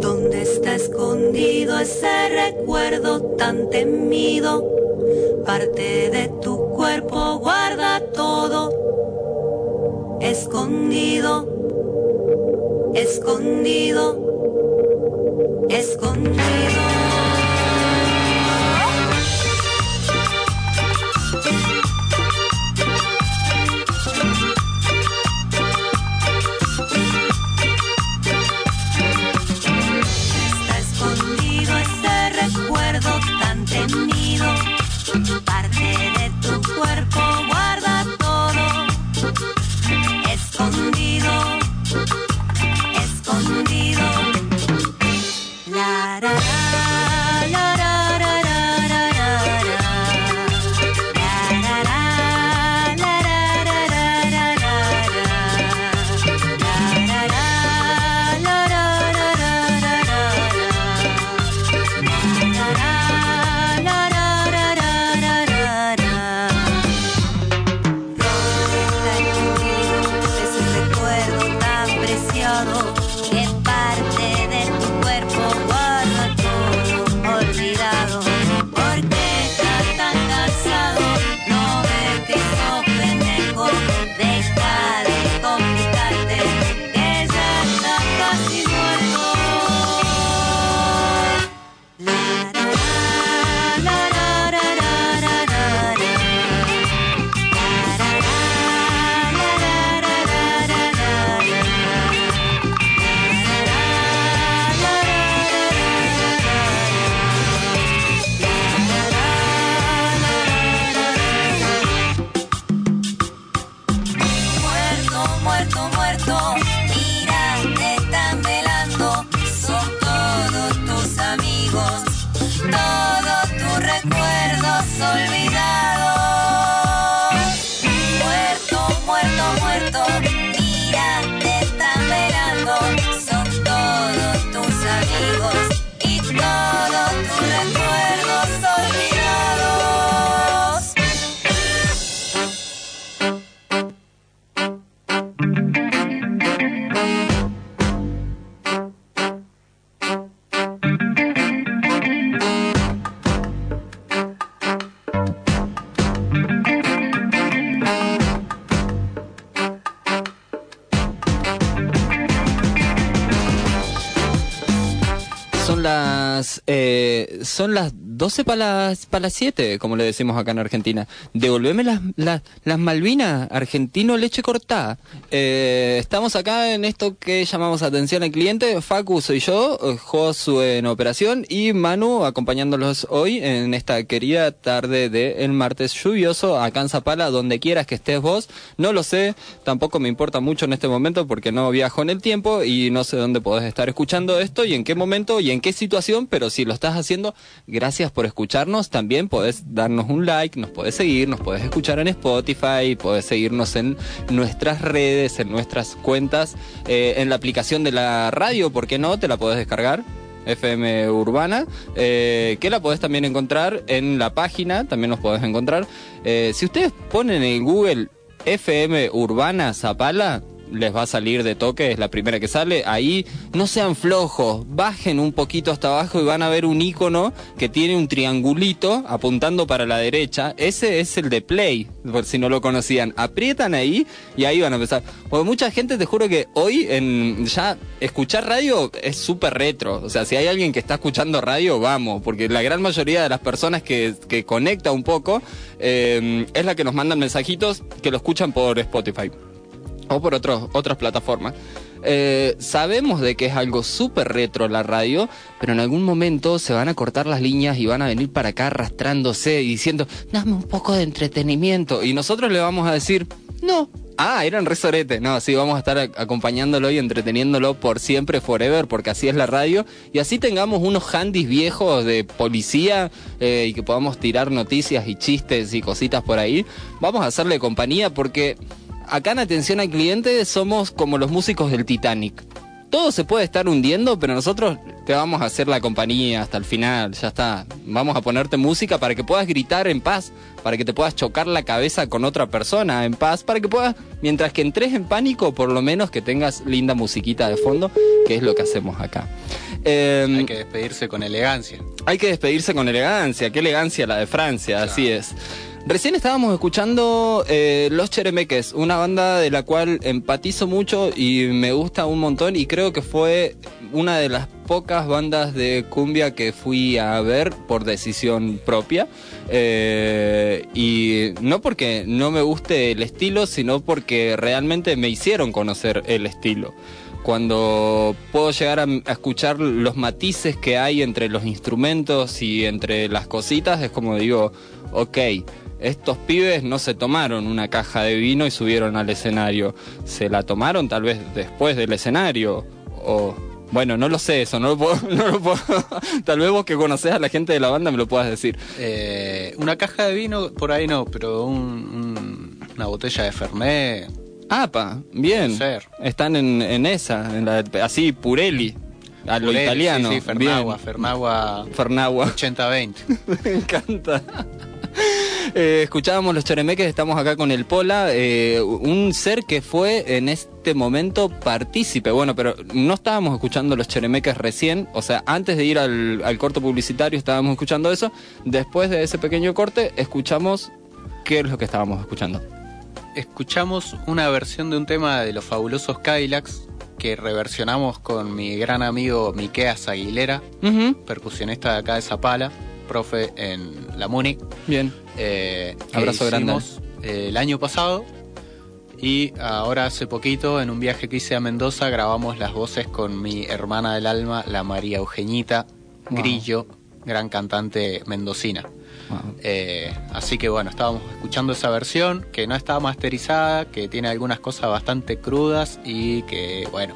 ¿Dónde está escondido ese recuerdo tan temido? Parte de tu cuerpo guarda todo. Escondido, escondido, escondido. Eh, son las 12 para las para las 7, como le decimos acá en Argentina. Devolveme las, las, las Malvinas, argentino leche cortada. Eh, estamos acá en esto que llamamos atención al cliente. Facu soy yo, eh, Josu en operación y Manu acompañándolos hoy en esta querida tarde de el martes lluvioso acá en Zapala, donde quieras que estés vos. No lo sé, tampoco me importa mucho en este momento porque no viajo en el tiempo y no sé dónde podés estar escuchando esto y en qué momento y en qué situación, pero si lo estás haciendo, gracias por escucharnos. También podés darnos un like, nos podés seguir, nos podés escuchar en Spotify, podés seguirnos en nuestras redes, en nuestras cuentas, eh, en la aplicación de la radio, ¿por qué no? Te la podés descargar. FM Urbana, eh, que la podés también encontrar en la página, también nos podés encontrar. Eh, si ustedes ponen en Google FM Urbana Zapala, les va a salir de toque, es la primera que sale. Ahí no sean flojos, bajen un poquito hasta abajo y van a ver un icono que tiene un triangulito apuntando para la derecha. Ese es el de Play, por si no lo conocían. Aprietan ahí y ahí van a empezar. Porque mucha gente, te juro que hoy en ya escuchar radio es súper retro. O sea, si hay alguien que está escuchando radio, vamos, porque la gran mayoría de las personas que, que conecta un poco eh, es la que nos mandan mensajitos que lo escuchan por Spotify o por otros, otras plataformas. Eh, sabemos de que es algo súper retro la radio, pero en algún momento se van a cortar las líneas y van a venir para acá arrastrándose y diciendo, dame un poco de entretenimiento. Y nosotros le vamos a decir, no. Ah, eran resorete. No, sí, vamos a estar ac- acompañándolo y entreteniéndolo por siempre, forever, porque así es la radio. Y así tengamos unos handys viejos de policía eh, y que podamos tirar noticias y chistes y cositas por ahí. Vamos a hacerle compañía porque acá en atención al cliente somos como los músicos del Titanic. Todo se puede estar hundiendo, pero nosotros te vamos a hacer la compañía hasta el final, ya está. Vamos a ponerte música para que puedas gritar en paz, para que te puedas chocar la cabeza con otra persona en paz, para que puedas, mientras que entres en pánico, por lo menos que tengas linda musiquita de fondo, que es lo que hacemos acá. Hay que despedirse con elegancia. Hay que despedirse con elegancia, qué elegancia la de Francia, así es. Recién estábamos escuchando eh, Los Cheremeques, una banda de la cual empatizo mucho y me gusta un montón y creo que fue una de las pocas bandas de cumbia que fui a ver por decisión propia. Eh, y no porque no me guste el estilo, sino porque realmente me hicieron conocer el estilo cuando puedo llegar a, a escuchar los matices que hay entre los instrumentos y entre las cositas, es como digo, ok, estos pibes no se tomaron una caja de vino y subieron al escenario, se la tomaron tal vez después del escenario, o bueno, no lo sé eso, no lo puedo, no lo puedo tal vez vos que conocés a la gente de la banda me lo puedas decir. Eh, una caja de vino, por ahí no, pero un- un- una botella de Fernet. Apa, bien. Están en, en esa, en la, así, Purelli, a lo Purelli, italiano. Sí, sí, Fernagua, bien. Fernagua. Fernagua. 80-20. Me encanta. Eh, escuchábamos los Cheremeques, estamos acá con el Pola, eh, un ser que fue en este momento partícipe. Bueno, pero no estábamos escuchando los Cheremeques recién, o sea, antes de ir al, al corto publicitario estábamos escuchando eso. Después de ese pequeño corte, escuchamos qué es lo que estábamos escuchando. Escuchamos una versión de un tema de los fabulosos Cadillacs que reversionamos con mi gran amigo Miqueas Aguilera, percusionista de acá de Zapala, profe en la MUNI. Bien. Eh, Abrazo grande. eh, el año pasado y ahora hace poquito en un viaje que hice a Mendoza grabamos las voces con mi hermana del alma, la María Eugenita Wow. Grillo, gran cantante mendocina. Eh, así que bueno, estábamos escuchando esa versión que no está masterizada, que tiene algunas cosas bastante crudas y que bueno,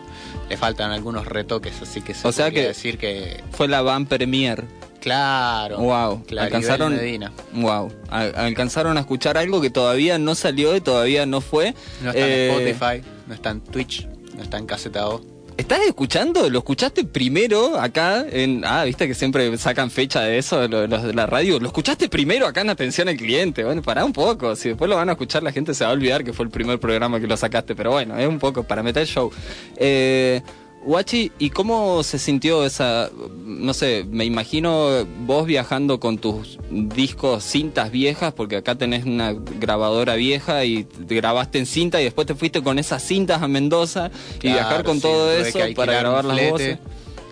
le faltan algunos retoques, así que se O sea que decir que Fue la Van Premier. Claro, Wow, alcanzaron, Medina. wow, a- alcanzaron a escuchar algo que todavía no salió y todavía no fue. No está Eh, en Spotify, no está en Twitch, no está en Caseta O. ¿Estás escuchando? ¿Lo escuchaste primero acá en... Ah, viste que siempre sacan fecha de eso, lo- los de la radio. ¿Lo escuchaste primero acá en Atención al Cliente? Bueno, pará un poco. Si después lo van a escuchar, la gente se va a olvidar que fue el primer programa que lo sacaste. Pero bueno, es un poco para meter show. Eh, Guachi, ¿y cómo se sintió esa... No sé, me imagino vos viajando con tus discos, cintas viejas, porque acá tenés una grabadora vieja y te grabaste en cinta y después te fuiste con esas cintas a Mendoza y Claro, viajar con sí, todo eso para grabar las voces.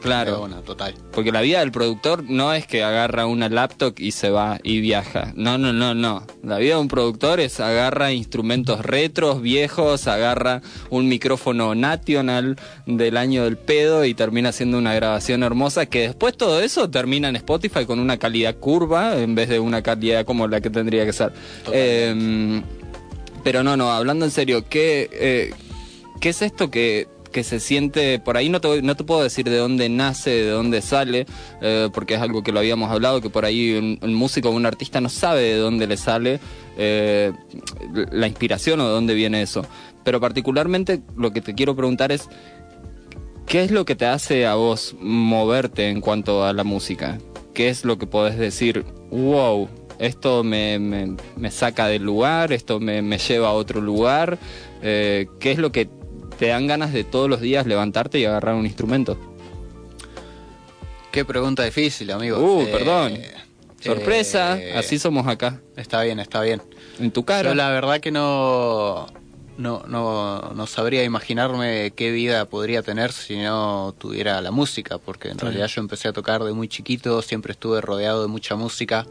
Claro. Total. Porque la vida del productor no es que agarra una laptop y se va y viaja. No, no, no, no. La vida de un productor es agarra instrumentos retros, viejos, agarra un micrófono national del año del pedo y termina haciendo una grabación hermosa que después todo eso termina en Spotify con una calidad curva en vez de una calidad como la que tendría que ser. Eh, pero no, no, hablando en serio, ¿qué, eh, ¿qué es esto que, que se siente, por ahí no te, no te puedo decir de dónde nace, de dónde sale, eh, porque es algo que lo habíamos hablado, que por ahí un, un músico o un artista no sabe de dónde le sale eh, la inspiración o de dónde viene eso. Pero particularmente lo que te quiero preguntar es, ¿qué es lo que te hace a vos moverte en cuanto a la música? ¿Qué es lo que podés decir, wow, esto me, me- me saca del lugar, esto me, me lleva a otro lugar? Eh, ¿Qué es lo que te dan ganas de todos los días levantarte y agarrar un instrumento? Qué pregunta difícil, amigo. Uh, Eh, perdón. Sorpresa, eh, así somos acá. Está bien, está bien. En tu cara. Yo la verdad que no, no, no, no sabría imaginarme qué vida podría tener si no tuviera la música, porque en realidad yo empecé a tocar de muy chiquito, siempre estuve rodeado de mucha música.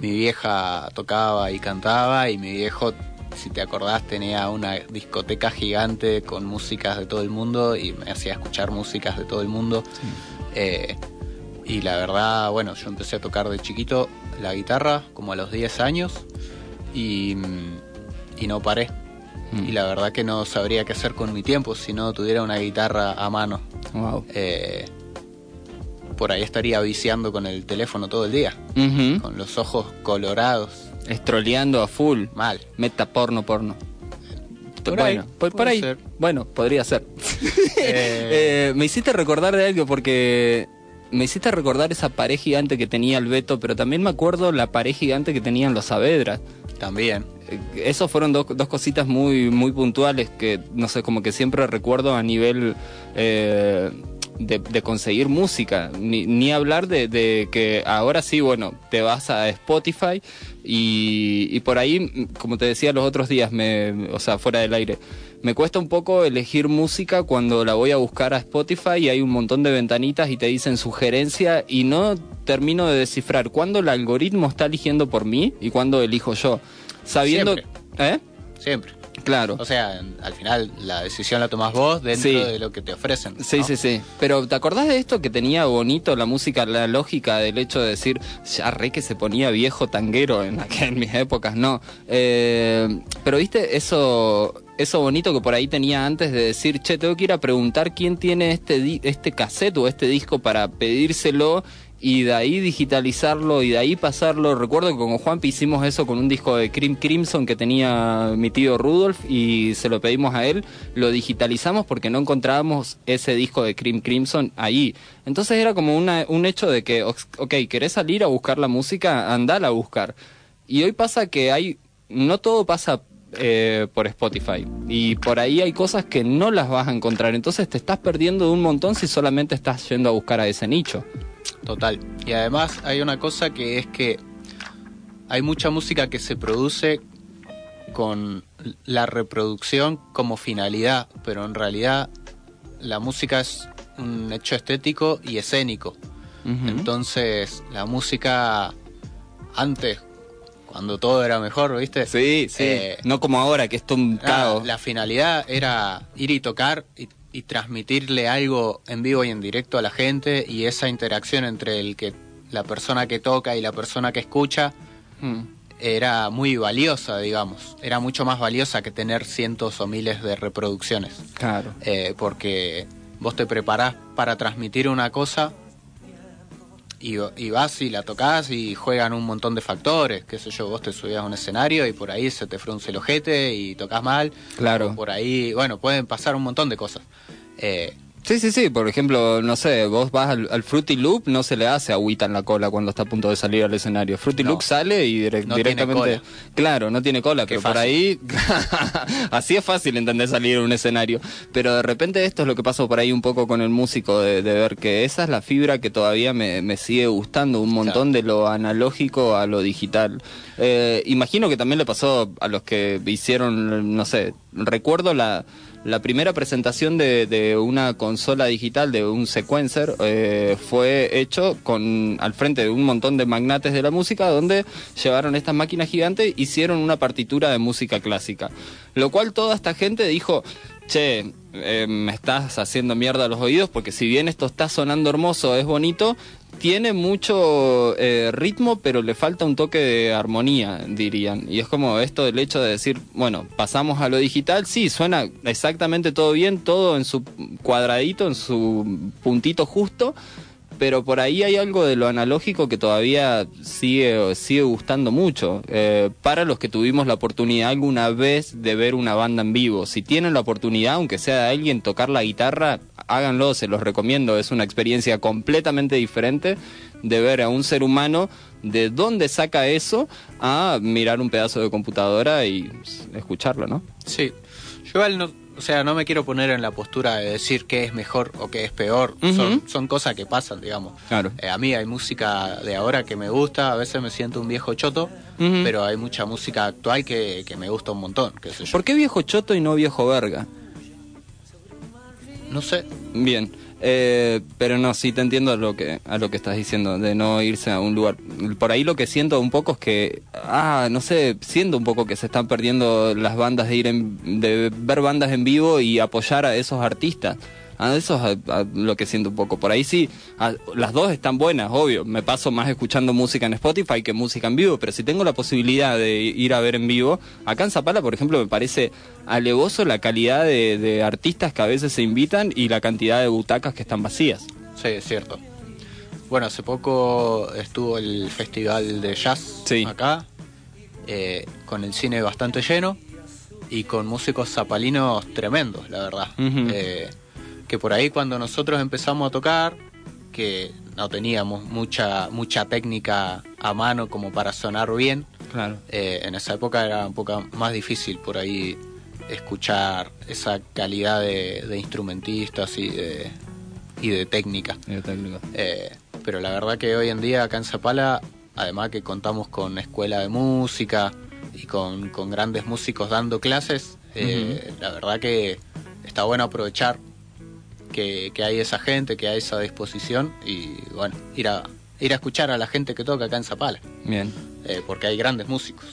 Mi vieja tocaba y cantaba y mi viejo, si te acordás, tenía una discoteca gigante con músicas de todo el mundo y me hacía escuchar músicas de todo el mundo. Eh, y la verdad, bueno, yo empecé a tocar de chiquito la guitarra como a los 10 años y, mm, y no paré. Y la verdad que no sabría qué hacer con mi tiempo si no tuviera una guitarra a mano. Wow. Eh, por ahí estaría viciando con el teléfono todo el día, con los ojos colorados. Estroleando a full. Mal. Meta porno, porno. Por ahí, bueno, por, por ahí. ser. Bueno, podría ser. Eh, me hiciste recordar de algo porque me hiciste recordar esa pared gigante que tenía el Beto, pero también me acuerdo la pared gigante que tenían los Saavedra. También. Eh, Esos fueron dos, dos cositas muy, muy puntuales que, no sé, como que siempre recuerdo a nivel eh, de, de conseguir música. Ni, ni hablar de, de que ahora sí, bueno, te vas a Spotify y, y por ahí, como te decía los otros días, me, o sea, fuera del aire, me cuesta un poco elegir música cuando la voy a buscar a Spotify y hay un montón de ventanitas y te dicen sugerencia y no termino de descifrar cuándo el algoritmo está eligiendo por mí y cuándo elijo yo. Sabiendo... Siempre. ¿Eh? Siempre. Claro. O sea, al final la decisión la tomás vos dentro Sí. de lo que te ofrecen. Sí, ¿no? sí, sí. Pero ¿te acordás de esto que tenía bonito la música, la lógica del hecho de decir, ya re que se ponía viejo tanguero en, mis épocas? No. Eh, pero viste eso, eso bonito que por ahí tenía antes de decir, che, tengo que ir a preguntar quién tiene este, este cassette o este disco para pedírselo y de ahí digitalizarlo y de ahí pasarlo. Recuerdo que con Juanpi hicimos eso con un disco de Crim Crimson que tenía mi tío Rudolf y se lo pedimos a él. Lo digitalizamos porque no encontrábamos ese disco de Crim Crimson ahí. Entonces era como una- un hecho de que, ok, ¿querés salir a buscar la música? Andala a buscar. Y hoy pasa que hay, no todo pasa eh, por Spotify. Y por ahí hay cosas que no las vas a encontrar. Entonces te estás perdiendo un montón si solamente estás yendo a buscar a ese nicho. Total. Y además hay una cosa que es que hay mucha música que se produce con la reproducción como finalidad, pero en realidad la música es un hecho estético y escénico. Entonces, la música antes, cuando todo era mejor, ¿viste? Sí, sí. Eh, no como ahora, que es un Ah, caos. la finalidad era ir y tocar y, y transmitirle algo en vivo y en directo a la gente y esa interacción entre el que la persona que toca y la persona que escucha Mm. era muy valiosa, digamos. Era mucho más valiosa que tener cientos o miles de reproducciones. Claro. Eh, porque vos te preparás para transmitir una cosa y, y vas y la tocas y juegan un montón de factores, qué sé yo, vos te subías a un escenario y por ahí se te frunce el ojete y tocas mal. Claro. Por ahí, bueno, pueden pasar un montón de cosas. Eh, Sí, sí, sí. Por ejemplo, no sé, vos vas al, al Fruity Loop, no se le hace agüita en la cola cuando está a punto de salir al escenario. Fruity No. Loop sale y direct- No tiene directamente. cola. Claro, no tiene cola, Qué pero por ahí. así es fácil entender salir en un escenario. Pero de repente esto es lo que pasó por ahí un poco con el músico, de, de ver que esa es la fibra que todavía me, me sigue gustando, un montón de lo analógico a lo digital. Eh, imagino que también le pasó a los que hicieron, no sé, recuerdo la la primera presentación de, una consola digital, de un sequencer, eh, fue hecho con al frente de un montón de magnates de la música, donde llevaron estas máquinas gigantes, hicieron una partitura de música clásica. Lo cual toda esta gente dijo, che, eh, me estás haciendo mierda los oídos, porque si bien esto está sonando hermoso, es bonito, tiene mucho eh, ritmo, pero le falta un toque de armonía, dirían. Y es como esto del hecho de decir, bueno, pasamos a lo digital, sí, suena exactamente todo bien, todo en su cuadradito, en su puntito justo, pero por ahí hay algo de lo analógico que todavía sigue, sigue gustando mucho. Eh, para los que tuvimos la oportunidad alguna vez de ver una banda en vivo, si tienen la oportunidad, aunque sea de alguien tocar la guitarra, háganlo, se los recomiendo. Es una experiencia completamente diferente de ver a un ser humano de dónde saca eso a mirar un pedazo de computadora y escucharlo, ¿no? Sí. Yo igual no, o sea, no me quiero poner en la postura de decir qué es mejor o qué es peor. son, son cosas que pasan, digamos. Claro. Eh, a mí hay música de ahora que me gusta, a veces me siento un viejo choto, pero hay mucha música actual que, que me gusta un montón. Qué sé yo. ¿Por qué viejo choto y no viejo verga? No sé. Bien. Eh, pero no, sí te entiendo a lo que a lo que estás diciendo de no irse a un lugar. Por ahí lo que siento un poco es que, ah, no sé, siento un poco que se están perdiendo las bandas de ir en, de ver bandas en vivo y apoyar a esos artistas. Eso es a- a lo que siento un poco. Por ahí sí, a- las dos están buenas, obvio. Me paso más escuchando música en Spotify que música en vivo, pero si tengo la posibilidad de ir a ver en vivo, acá en Zapala, por ejemplo, me parece alevoso la calidad de, de artistas que a veces se invitan y la cantidad de butacas que están vacías. Sí, es cierto. Bueno, hace poco estuvo el festival de jazz acá, eh, con el cine bastante lleno y con músicos zapalinos tremendos, la verdad. Eh, que por ahí cuando nosotros empezamos a tocar, que no teníamos mucha mucha técnica a mano como para sonar bien, Claro. eh, en esa época era un poco más difícil por ahí escuchar esa calidad de, de instrumentistas y de, y de técnica. Eh, pero la verdad que hoy en día acá en Zapala, además que contamos con escuela de música y con, con grandes músicos dando clases, eh, la verdad que está bueno aprovechar que, que hay esa gente, que hay esa disposición y bueno, ir a, ir a escuchar a la gente que toca acá en Zapala, Bien. eh, porque hay grandes músicos.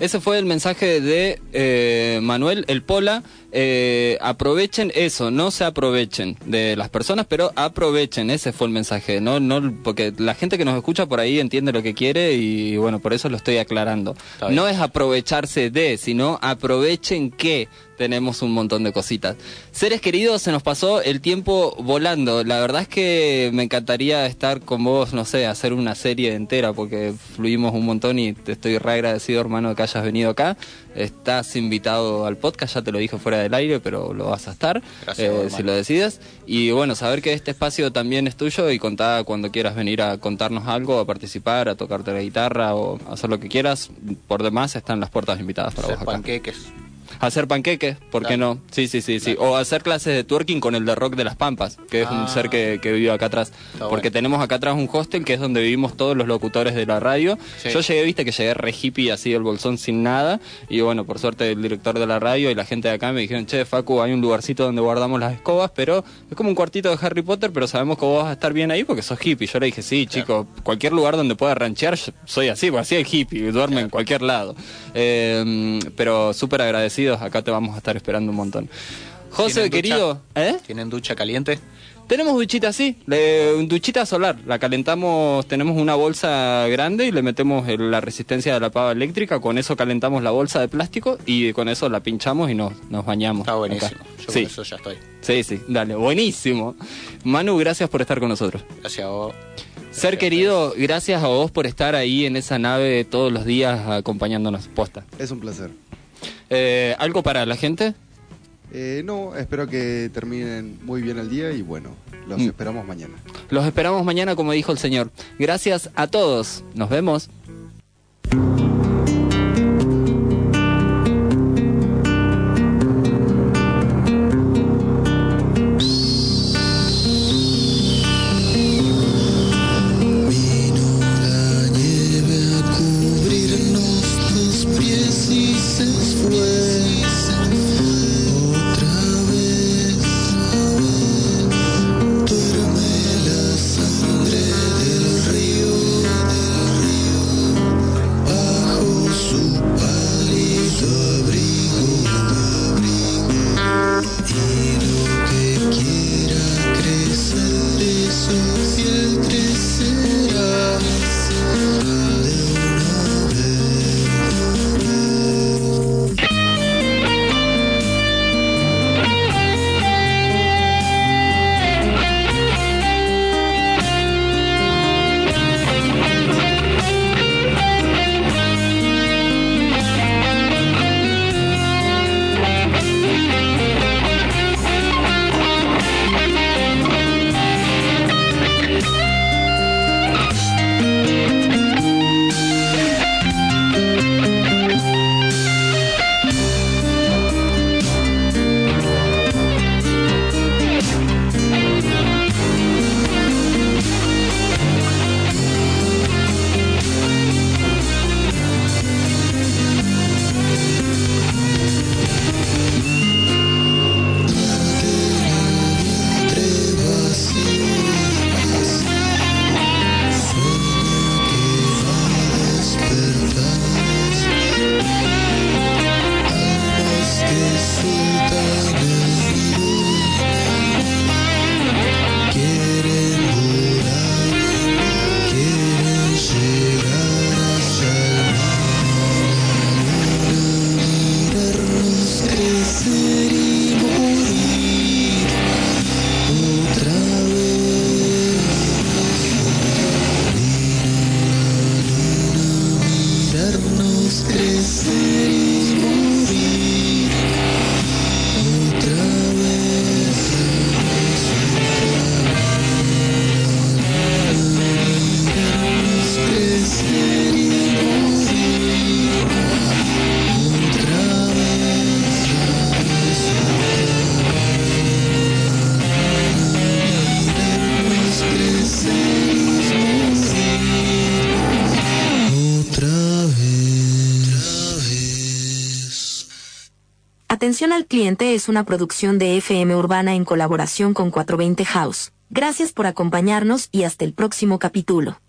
Ese fue el mensaje de eh, Manuel El Pola. Eh, aprovechen eso, no se aprovechen de las personas, pero aprovechen. Ese fue el mensaje, no, no, porque la gente que nos escucha por ahí entiende lo que quiere y bueno, por eso lo estoy aclarando. No es aprovecharse de, sino aprovechen que tenemos un montón de cositas. Seres queridos, se nos pasó el tiempo volando. La verdad es que me encantaría estar con vos, no sé, hacer una serie entera porque fluimos un montón y te estoy re agradecido, hermano, que hayas venido acá. Estás invitado al podcast, ya te lo dije fuera del aire, pero lo vas a estar, Gracias, eh, si lo decides. Y bueno, saber que este espacio también es tuyo y contá cuando quieras venir a contarnos algo, a participar, a tocarte la guitarra o hacer lo que quieras. Por demás, están las puertas invitadas para Hacer vos acá. panqueques. Hacer panqueques, ¿por qué no? Sí, sí, sí, sí. O hacer clases de twerking con el de Rock de las Pampas, que es un Ah. ser que, que vive acá atrás. Está Porque bueno. tenemos acá atrás un hostel que es donde vivimos todos los locutores de la radio. Sí. Yo llegué, viste, que llegué re hippie así del bolsón sin nada. Y bueno, por suerte el director de la radio y la gente de acá me dijeron, che, Facu, hay un lugarcito donde guardamos las escobas, pero es como un cuartito de Harry Potter, pero sabemos que vos vas a estar bien ahí porque sos hippie. Yo le dije, sí, chico, cualquier lugar donde pueda ranchear, soy así, porque así es hippie, duerme en cualquier lado. Eh, pero súper agradecidos, acá te vamos a estar esperando un montón. José, ¿Tienen ducha? querido, ¿eh? ¿Tienen ducha caliente? Tenemos duchita, sí, le- duchita solar. La calentamos, tenemos una bolsa grande y le metemos el- la resistencia de la pava eléctrica. Con eso calentamos la bolsa de plástico y con eso la pinchamos y nos, nos bañamos. Está buenísimo. acá. Yo Sí, con eso ya estoy. sí, sí, dale, buenísimo. Manu, gracias por estar con nosotros. Gracias a vos. Ser querido, gracias a vos por estar ahí en esa nave todos los días acompañándonos. Posta. Es un placer. Eh, ¿Algo para la gente? Eh, no, espero que terminen muy bien el día y bueno, los Mm. esperamos mañana. Los esperamos mañana, como dijo el señor. Gracias a todos. Nos vemos. Cliente es una producción de FM Urbana en colaboración con 420 House. Gracias por acompañarnos y hasta el próximo capítulo.